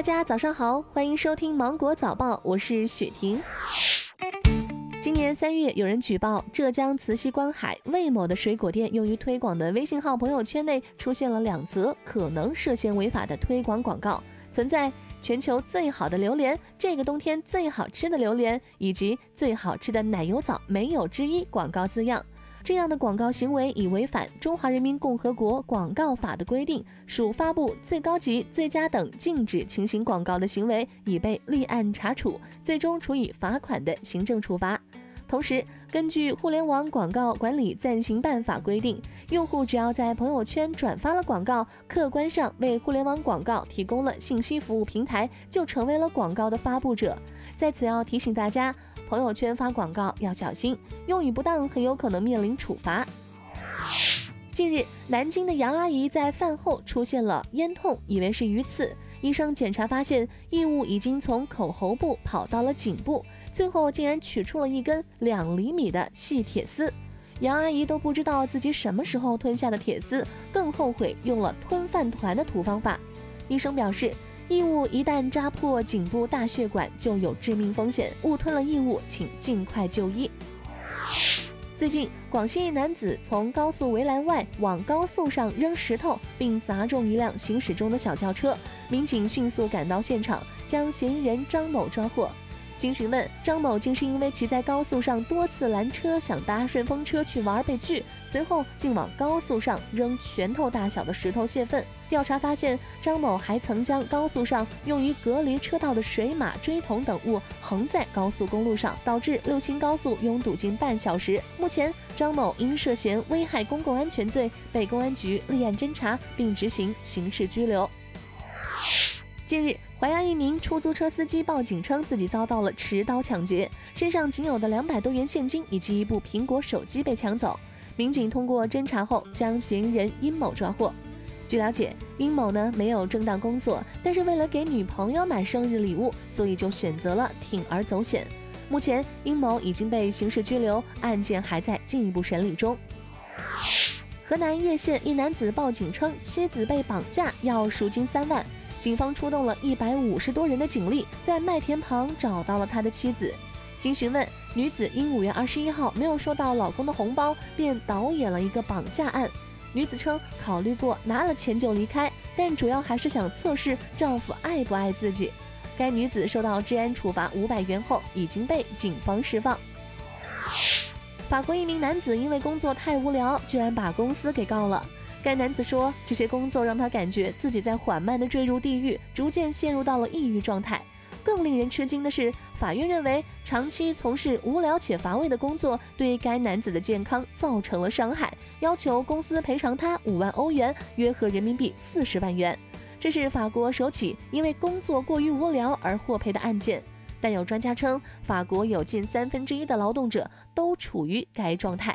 大家早上好，欢迎收听芒果早报，我是雪婷。今年三月，有人举报浙江慈溪观海魏某的水果店用于推广的微信号朋友圈内出现了两则可能涉嫌违法的推广广告，存在全球最好的榴莲、这个冬天最好吃的榴莲以及最好吃的奶油枣没有之一广告字样。这样的广告行为已违反《中华人民共和国广告法》的规定，属发布最高级、最佳等禁止情形广告的行为，已被立案查处，最终处以罚款的行政处罚。同时，根据《互联网广告管理暂行办法》规定，用户只要在朋友圈转发了广告，客观上为互联网广告提供了信息服务平台，就成为了广告的发布者。在此要提醒大家，朋友圈发广告要小心，用语不当很有可能面临处罚。近日，南京的杨阿姨在饭后出现了咽痛，以为是鱼刺。医生检查发现，异物已经从口喉部跑到了颈部，最后竟然取出了一根两厘米的细铁丝。杨阿姨都不知道自己什么时候吞下的铁丝，更后悔用了吞饭团的土方法。医生表示，异物一旦扎破颈部大血管，就有致命风险。误吞了异物，请尽快就医。最近，广西一男子从高速围栏外往高速上扔石头，并砸中一辆行驶中的小轿车。民警迅速赶到现场，将嫌疑人张某抓获。经询问，张某竟是因为骑在高速上多次拦车，想搭顺风车去玩被拒，随后竟往高速上扔拳头大小的石头泄愤。调查发现，张某还曾将高速上用于隔离车道的水马、锥桶等物横在高速公路上，导致六清高速拥堵近半小时。目前，张某因涉嫌危害公共安全罪被公安局立案侦查，并执行刑事拘留。近日，淮安一名出租车司机报警称自己遭到了持刀抢劫，身上仅有的两百多元现金以及一部苹果手机被抢走。民警通过侦查后，将嫌疑人殷某抓获。据了解，殷某呢没有正当工作，但是为了给女朋友买生日礼物，所以就选择了铤而走险。目前，殷某已经被刑事拘留，案件还在进一步审理中。河南叶县一男子报警称妻子被绑架，要赎金三万。警方出动了一百五十多人的警力，在麦田旁找到了他的妻子。经询问，女子因五月二十一号没有收到老公的红包，便导演了一个绑架案。女子称，考虑过拿了钱就离开，但主要还是想测试丈夫爱不爱自己。该女子受到治安处罚五百元后，已经被警方释放。法国一名男子因为工作太无聊，居然把公司给告了。该男子说，这些工作让他感觉自己在缓慢地坠入地狱，逐渐陷入到了抑郁状态。更令人吃惊的是，法院认为长期从事无聊且乏味的工作对该男子的健康造成了伤害，要求公司赔偿他五万欧元，约合人民币四十万元。这是法国首起因为工作过于无聊而获赔的案件。但有专家称，法国有近三分之一的劳动者都处于该状态。